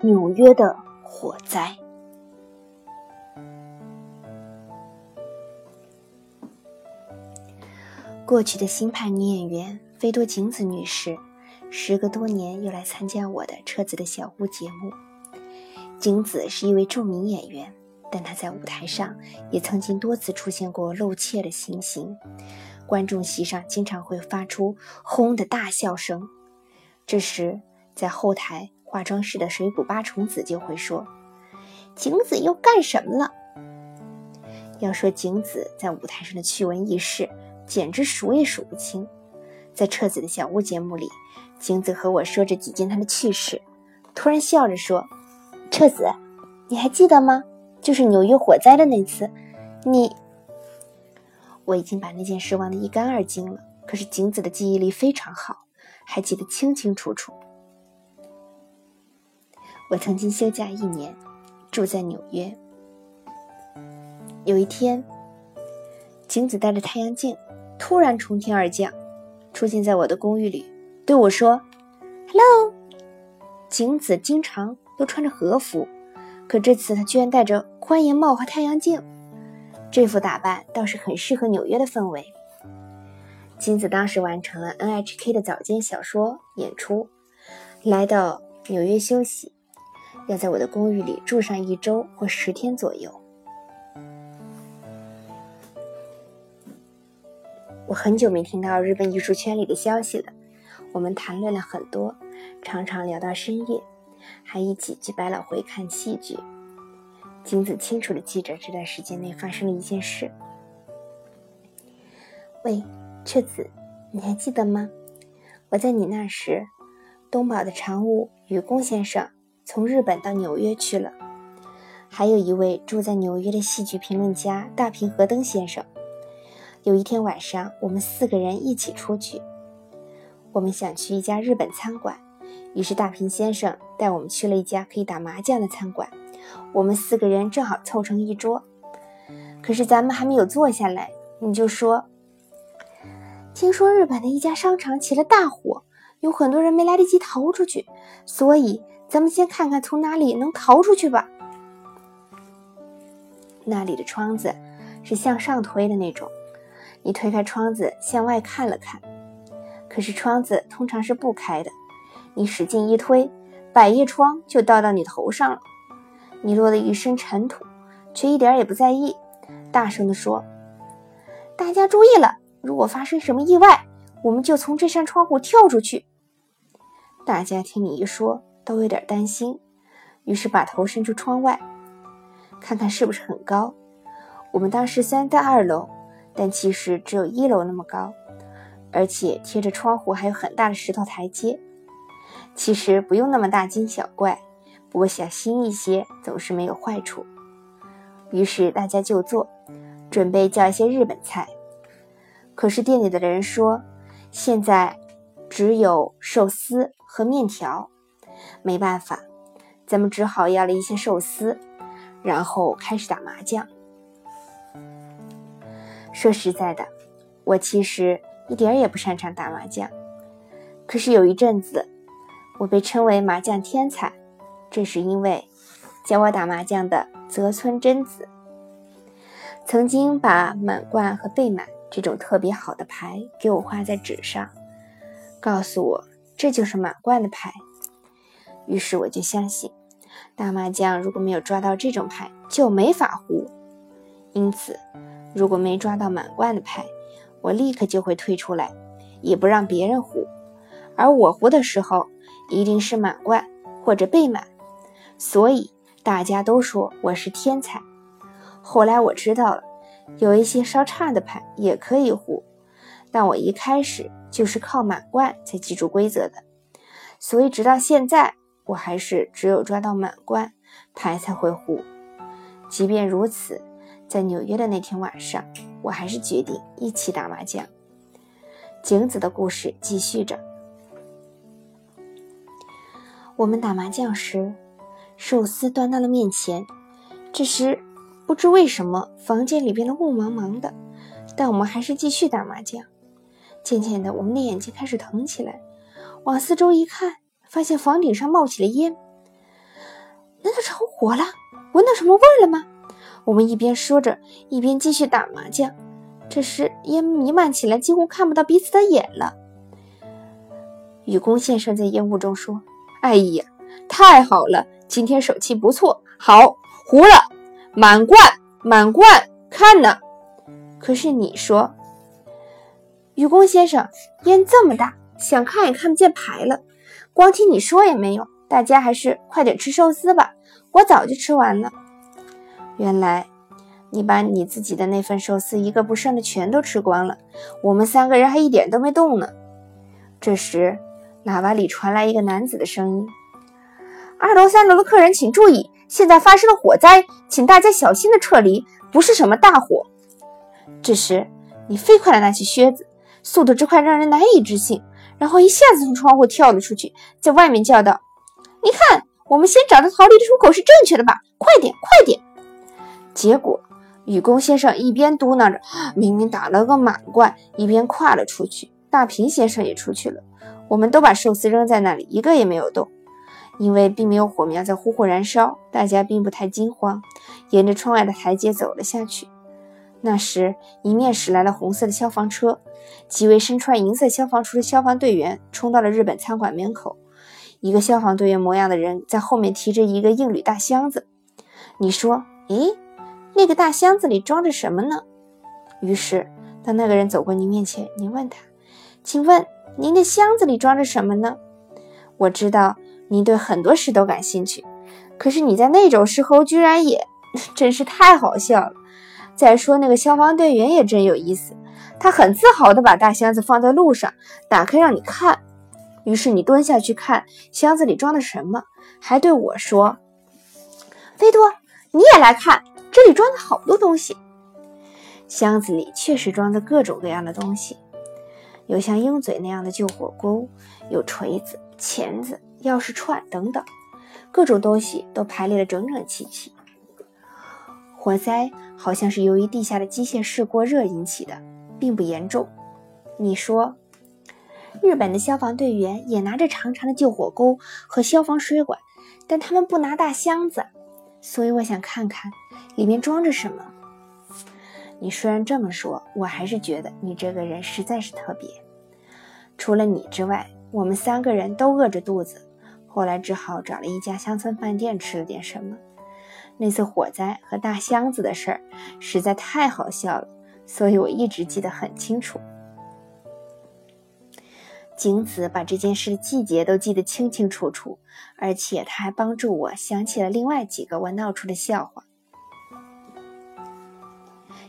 纽约的火灾。过去的新派女演员菲多景子女士，时隔多年又来参加我的车子的小屋节目。景子是一位著名演员，但她在舞台上也曾经多次出现过露怯的情形，观众席上经常会发出“轰”的大笑声。这时，在后台化妆室的水谷八重子就会说：“景子又干什么了？”要说景子在舞台上的趣闻轶事。简直数也数不清。在彻子的小屋节目里，景子和我说着几件他的趣事，突然笑着说：“彻子，你还记得吗？就是纽约火灾的那次。你……我已经把那件事忘得一干二净了。可是景子的记忆力非常好，还记得清清楚楚。我曾经休假一年，住在纽约。有一天，景子带着太阳镜。”突然从天而降，出现在我的公寓里，对我说：“Hello。”景子经常都穿着和服，可这次她居然戴着宽檐帽和太阳镜，这副打扮倒是很适合纽约的氛围。金子当时完成了 NHK 的早间小说演出，来到纽约休息，要在我的公寓里住上一周或十天左右。我很久没听到日本艺术圈里的消息了。我们谈论了很多，常常聊到深夜，还一起去百老汇看戏剧。金子清楚的记着这段时间内发生了一件事。喂，彻子，你还记得吗？我在你那时，东宝的常务雨宫先生从日本到纽约去了，还有一位住在纽约的戏剧评论家大平和登先生。有一天晚上，我们四个人一起出去。我们想去一家日本餐馆，于是大平先生带我们去了一家可以打麻将的餐馆。我们四个人正好凑成一桌。可是咱们还没有坐下来，你就说：“听说日本的一家商场起了大火，有很多人没来得及逃出去，所以咱们先看看从哪里能逃出去吧。”那里的窗子是向上推的那种。你推开窗子向外看了看，可是窗子通常是不开的。你使劲一推，百叶窗就倒到你头上了。你落了一身尘土，却一点也不在意，大声地说：“大家注意了，如果发生什么意外，我们就从这扇窗户跳出去。”大家听你一说，都有点担心，于是把头伸出窗外，看看是不是很高。我们当时虽然在二楼。但其实只有一楼那么高，而且贴着窗户还有很大的石头台阶。其实不用那么大惊小怪，不过小心一些总是没有坏处。于是大家就坐，准备叫一些日本菜。可是店里的人说，现在只有寿司和面条。没办法，咱们只好要了一些寿司，然后开始打麻将。说实在的，我其实一点也不擅长打麻将。可是有一阵子，我被称为麻将天才，这是因为教我打麻将的泽村贞子曾经把满贯和背满这种特别好的牌给我画在纸上，告诉我这就是满贯的牌。于是我就相信，打麻将如果没有抓到这种牌，就没法胡。因此。如果没抓到满贯的牌，我立刻就会退出来，也不让别人胡。而我胡的时候，一定是满贯或者背满，所以大家都说我是天才。后来我知道了，有一些稍差的牌也可以胡，但我一开始就是靠满贯才记住规则的，所以直到现在，我还是只有抓到满贯牌才会胡。即便如此。在纽约的那天晚上，我还是决定一起打麻将。景子的故事继续着。我们打麻将时，寿司端到了面前。这时，不知为什么，房间里变得雾茫茫的，但我们还是继续打麻将。渐渐的，我们的眼睛开始疼起来。往四周一看，发现房顶上冒起了烟。难道着火了？闻到什么味儿了吗？我们一边说着，一边继续打麻将。这时，烟弥漫起来，几乎看不到彼此的眼了。愚公先生在烟雾中说：“哎呀，太好了，今天手气不错。好，糊了，满贯，满贯，看呢。”可是你说，愚公先生，烟这么大，想看也看不见牌了。光听你说也没用，大家还是快点吃寿司吧。我早就吃完了。原来。你把你自己的那份寿司一个不剩的全都吃光了，我们三个人还一点都没动呢。这时，喇叭里传来一个男子的声音：“二楼、三楼的客人请注意，现在发生了火灾，请大家小心的撤离，不是什么大火。”这时，你飞快地拿起靴子，速度之快让人难以置信，然后一下子从窗户跳了出去，在外面叫道：“你看，我们先找到逃离的出口是正确的吧？快点，快点！”结果。愚公先生一边嘟囔着“明明打了个满贯”，一边跨了出去。大平先生也出去了。我们都把寿司扔在那里，一个也没有动，因为并没有火苗在呼呼燃烧，大家并不太惊慌，沿着窗外的台阶走了下去。那时，迎面驶来了红色的消防车，几位身穿银色消防服的消防队员冲到了日本餐馆门口。一个消防队员模样的人在后面提着一个硬铝大箱子。你说：“诶？”那个大箱子里装着什么呢？于是，当那个人走过您面前，您问他：“请问您的箱子里装着什么呢？”我知道您对很多事都感兴趣，可是你在那种时候居然也，真是太好笑了。再说那个消防队员也真有意思，他很自豪地把大箱子放在路上，打开让你看。于是你蹲下去看箱子里装的什么，还对我说：“菲多，你也来看。”这里装的好多东西，箱子里确实装着各种各样的东西，有像鹰嘴那样的旧火钩，有锤子、钳子、钥匙串等等，各种东西都排列的整整齐齐。火灾好像是由于地下的机械室过热引起的，并不严重。你说，日本的消防队员也拿着长长的旧火钩和消防水管，但他们不拿大箱子，所以我想看看。里面装着什么？你虽然这么说，我还是觉得你这个人实在是特别。除了你之外，我们三个人都饿着肚子，后来只好找了一家乡村饭店吃了点什么。那次火灾和大箱子的事儿实在太好笑了，所以我一直记得很清楚。景子把这件事的细节都记得清清楚楚，而且他还帮助我想起了另外几个我闹出的笑话。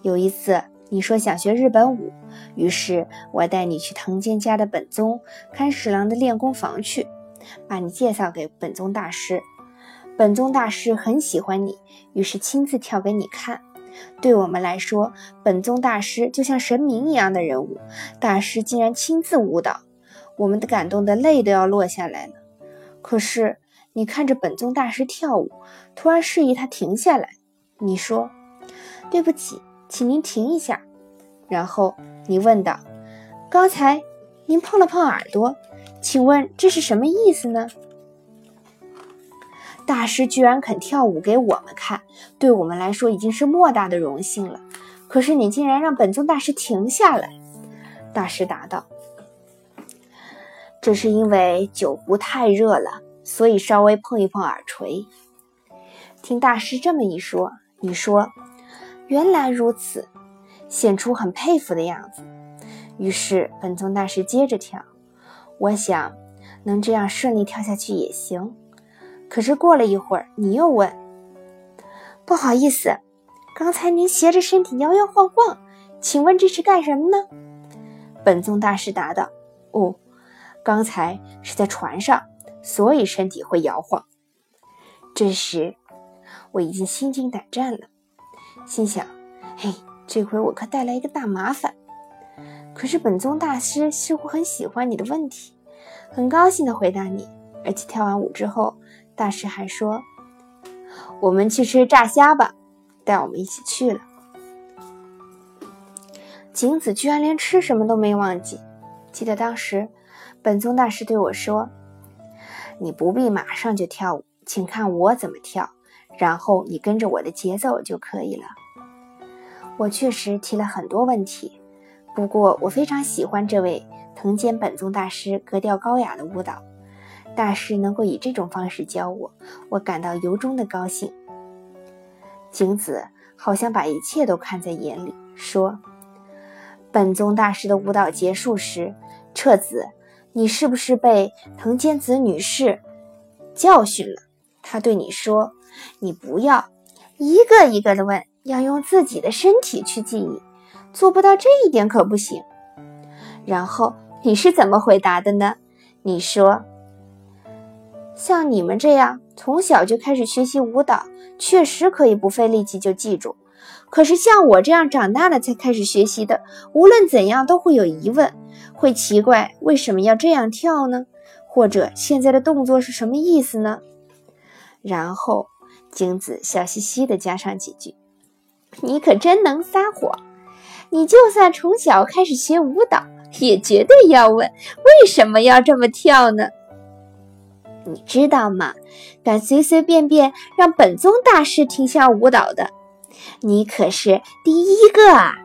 有一次，你说想学日本舞，于是我带你去藤间家的本宗看十郎的练功房去，把你介绍给本宗大师。本宗大师很喜欢你，于是亲自跳给你看。对我们来说，本宗大师就像神明一样的人物，大师竟然亲自舞蹈，我们的感动的泪都要落下来了。可是你看着本宗大师跳舞，突然示意他停下来，你说：“对不起。”请您停一下，然后你问道：“刚才您碰了碰耳朵，请问这是什么意思呢？”大师居然肯跳舞给我们看，对我们来说已经是莫大的荣幸了。可是你竟然让本宗大师停下来。大师答道：“这是因为酒壶太热了，所以稍微碰一碰耳垂。”听大师这么一说，你说。原来如此，显出很佩服的样子。于是本宗大师接着跳。我想能这样顺利跳下去也行。可是过了一会儿，你又问：“不好意思，刚才您斜着身体摇摇晃晃，请问这是干什么呢？”本宗大师答道：“哦，刚才是在船上，所以身体会摇晃。”这时我已经心惊胆战了。心想：“嘿，这回我可带来一个大麻烦。”可是本宗大师似乎很喜欢你的问题，很高兴地回答你。而且跳完舞之后，大师还说：“我们去吃炸虾吧。”带我们一起去了。景子居然连吃什么都没忘记。记得当时，本宗大师对我说：“你不必马上就跳舞，请看我怎么跳，然后你跟着我的节奏就可以了。”我确实提了很多问题，不过我非常喜欢这位藤间本宗大师格调高雅的舞蹈。大师能够以这种方式教我，我感到由衷的高兴。景子好像把一切都看在眼里，说：“本宗大师的舞蹈结束时，彻子，你是不是被藤间子女士教训了？他对你说，你不要一个一个的问。”要用自己的身体去记忆，做不到这一点可不行。然后你是怎么回答的呢？你说，像你们这样从小就开始学习舞蹈，确实可以不费力气就记住。可是像我这样长大了才开始学习的，无论怎样都会有疑问，会奇怪为什么要这样跳呢？或者现在的动作是什么意思呢？然后精子笑嘻嘻地加上几句。你可真能撒谎！你就算从小开始学舞蹈，也绝对要问为什么要这么跳呢？你知道吗？敢随随便便让本宗大师停下舞蹈的，你可是第一个啊！